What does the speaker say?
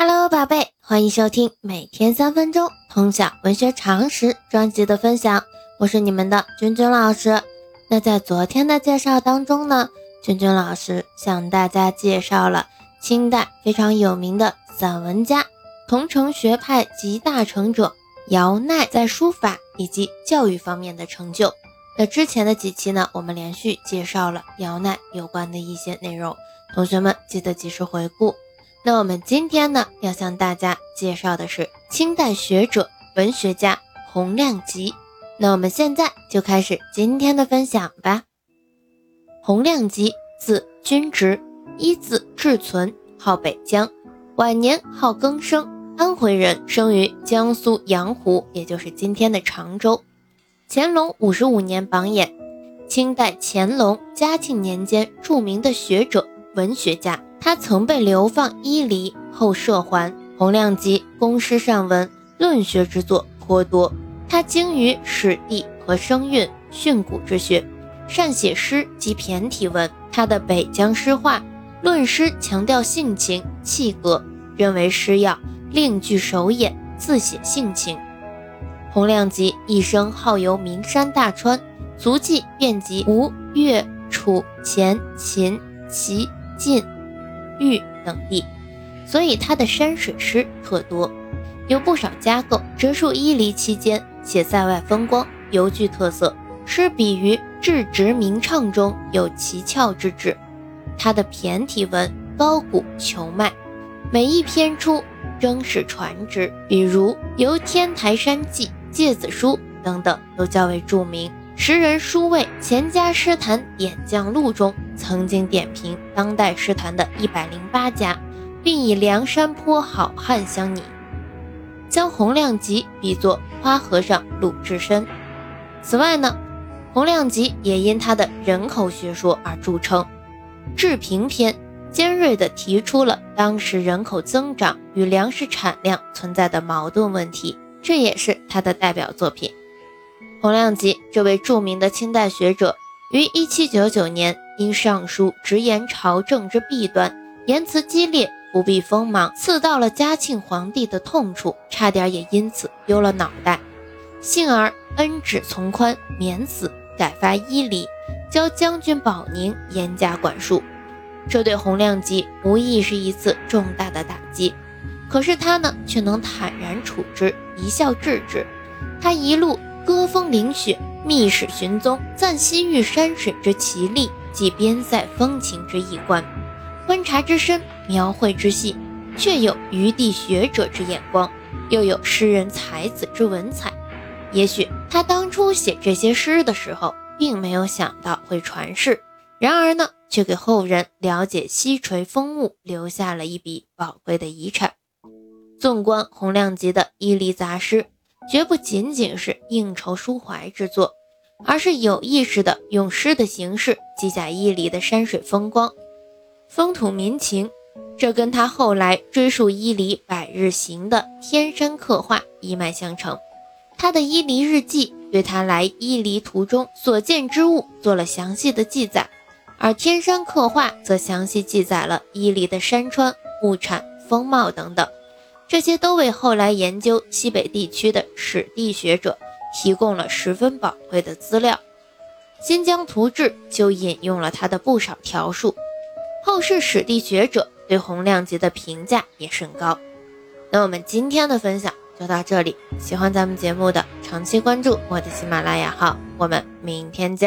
Hello，宝贝，欢迎收听每天三分钟通晓文学常识专辑的分享，我是你们的君君老师。那在昨天的介绍当中呢，君君老师向大家介绍了清代非常有名的散文家、桐城学派集大成者姚鼐在书法以及教育方面的成就。那之前的几期呢，我们连续介绍了姚鼐有关的一些内容，同学们记得及时回顾。那我们今天呢，要向大家介绍的是清代学者、文学家洪亮吉。那我们现在就开始今天的分享吧。洪亮吉，字君直，一字志存，号北江，晚年号更生，安徽人，生于江苏阳湖，也就是今天的常州。乾隆五十五年榜眼，清代乾隆、嘉庆年间著名的学者、文学家。他曾被流放伊犁，后赦还。洪亮吉工诗善文，论学之作颇多。他精于史地和声韵、训诂之学，善写诗及骈体文。他的《北疆诗话》论诗强调性情气格，认为诗要另具手眼，自写性情。洪亮吉一生好游名山大川，足迹遍及吴越楚前秦齐晋豫等地，所以他的山水诗特多，有不少佳构。折述伊犁期间写塞外风光，尤具特色。诗比于质直明畅中有奇峭之至。他的骈体文高古遒迈，每一篇出仍是传之，比如《游天台山记》。芥子书等等都较为著名。时人书谓《钱家诗坛点将录》中曾经点评当代诗坛的一百零八家，并以梁山坡好汉相拟，将洪亮吉比作花和尚鲁智深。此外呢，洪亮吉也因他的人口学说而著称，《治平篇》尖锐地提出了当时人口增长与粮食产量存在的矛盾问题。这也是他的代表作品。洪亮吉这位著名的清代学者，于1799年因上书直言朝政之弊端，言辞激烈，不避锋芒，刺到了嘉庆皇帝的痛处，差点也因此丢了脑袋。幸而恩旨从宽，免死，改发伊犁，交将军宝宁严加管束。这对洪亮吉无疑是一次重大的打击。可是他呢，却能坦然处之，一笑置之。他一路歌风凌雪，密史寻踪，赞西域山水之奇丽，及边塞风情之异观，观察之深，描绘之细，却有余地学者之眼光，又有诗人才子之文采。也许他当初写这些诗的时候，并没有想到会传世，然而呢，却给后人了解西陲风物留下了一笔宝贵的遗产。纵观洪亮吉的伊犁杂诗，绝不仅仅是应酬抒怀之作，而是有意识的用诗的形式记载伊犁的山水风光、风土民情。这跟他后来追溯伊犁百日行的天山刻画一脉相承。他的伊犁日记对他来伊犁途中所见之物做了详细的记载，而天山刻画则详细记载了伊犁的山川、物产、风貌等等。这些都为后来研究西北地区的史地学者提供了十分宝贵的资料，《新疆图志》就引用了他的不少条述。后世史地学者对洪亮吉的评价也甚高。那我们今天的分享就到这里，喜欢咱们节目的长期关注我的喜马拉雅号，我们明天见。